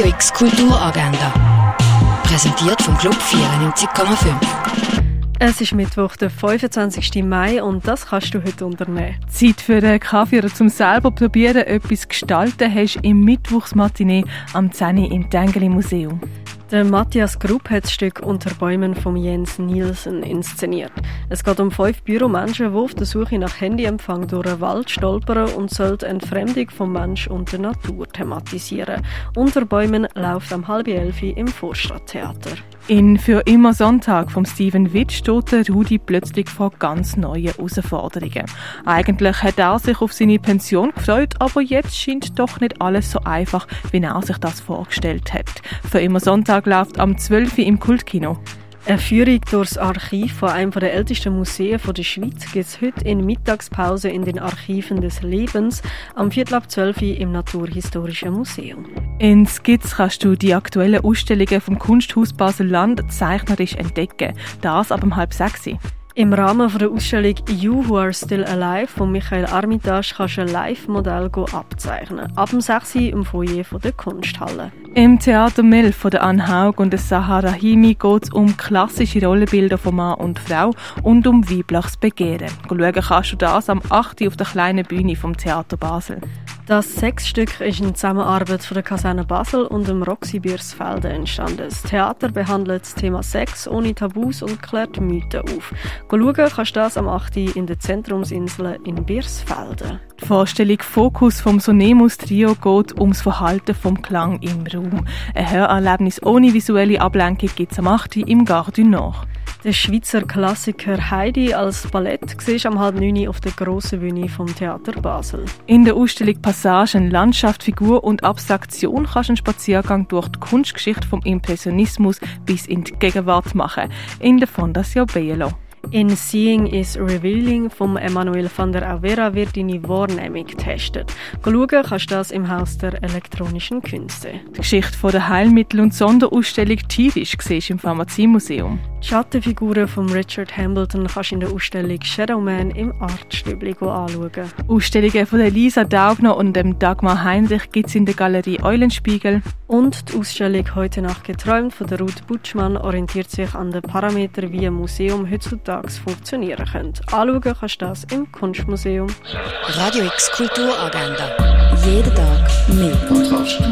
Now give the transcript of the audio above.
Radio X Kulturagenda. Präsentiert vom Club 94,5. Es ist Mittwoch, der 25. Mai und das kannst du heute unternehmen. Zeit für einen Kaffee oder zum selber probieren, etwas gestalten hast im Mittwochsmatinee am 10 im Tengeli Museum. Der Matthias Grupp hat das Stück Unter Bäumen von Jens Nielsen inszeniert. Es geht um fünf Büromenschen, die auf der Suche nach Handyempfang durch einen Wald stolpern und sollte Entfremdung vom Mensch und der Natur thematisieren. Unter Bäumen läuft am halb elf im Vorstadttheater. In Für immer Sonntag vom Steven Witt steht Rudi plötzlich vor ganz neuen Herausforderungen. Eigentlich hat er sich auf seine Pension gefreut, aber jetzt scheint doch nicht alles so einfach, wie er sich das vorgestellt hat. Für immer Sonntag läuft am 12. Uhr im Kultkino. Eine Führung durchs Archiv von einem der ältesten Museen der Schweiz gibt es heute in Mittagspause in den Archiven des Lebens am Viertel ab 12 Uhr im Naturhistorischen Museum. In Skizz kannst du die aktuellen Ausstellungen vom Kunsthaus Basel-Land zeichnerisch entdecken. Das ab um halb sechs. Im Rahmen der Ausstellung You Who Are Still Alive von Michael Armitage kannst du ein Live-Modell abzeichnen. Ab dem 6 Uhr im Foyer der Kunsthalle. Im Theater Mill von der Anne Haug und der Sahara Himi geht es um klassische Rollenbilder von Mann und Frau und um weibliches Begehren. Schauen kannst du das am 8. auf der kleinen Bühne vom Theater Basel. Das Sechsstück ist in Zusammenarbeit von der Kaserne Basel und dem Roxy Biersfelde entstanden. Das Theater behandelt das Thema Sex ohne Tabus und klärt Mythen auf. Schauen kannst du das am 8. in der Zentrumsinsel in Biersfelde. Die Vorstellung Fokus vom Sonemus Trio geht ums Verhalten vom Klang im Raum. Ein Hörerlebnis ohne visuelle Ablenkung gibt es am 8. im Gare Nord. Der Schweizer Klassiker Heidi als Ballett siehst am halb neun auf der grossen Bühne vom Theater Basel. In der Ausstellung Passagen Landschaft, Figur und Abstraktion kannst du einen Spaziergang durch die Kunstgeschichte vom Impressionismus bis in die Gegenwart machen. In der Fondation Bielo. In Seeing is Revealing von Emanuel van der Avera wird deine Wahrnehmung getestet. Schauen kannst du das im Haus der elektronischen Künste. Die Geschichte von der Heilmittel- und Sonderausstellung Tierisch siehst im Pharmaziemuseum. Die Schattenfiguren von Richard Hambleton kannst du in der Ausstellung Shadowman im Artstübli anschauen. Ausstellungen von Lisa Daugner und dem Dagmar Heinrich gibt es in der Galerie Eulenspiegel. Und die Ausstellung «Heute Nacht geträumt» von der Ruth Butschmann orientiert sich an den Parametern, wie ein Museum heutzutage funktionieren könnte. Anschauen kannst du das im Kunstmuseum. Radio X Kulturagenda. Jeden Tag mehr. Podcast.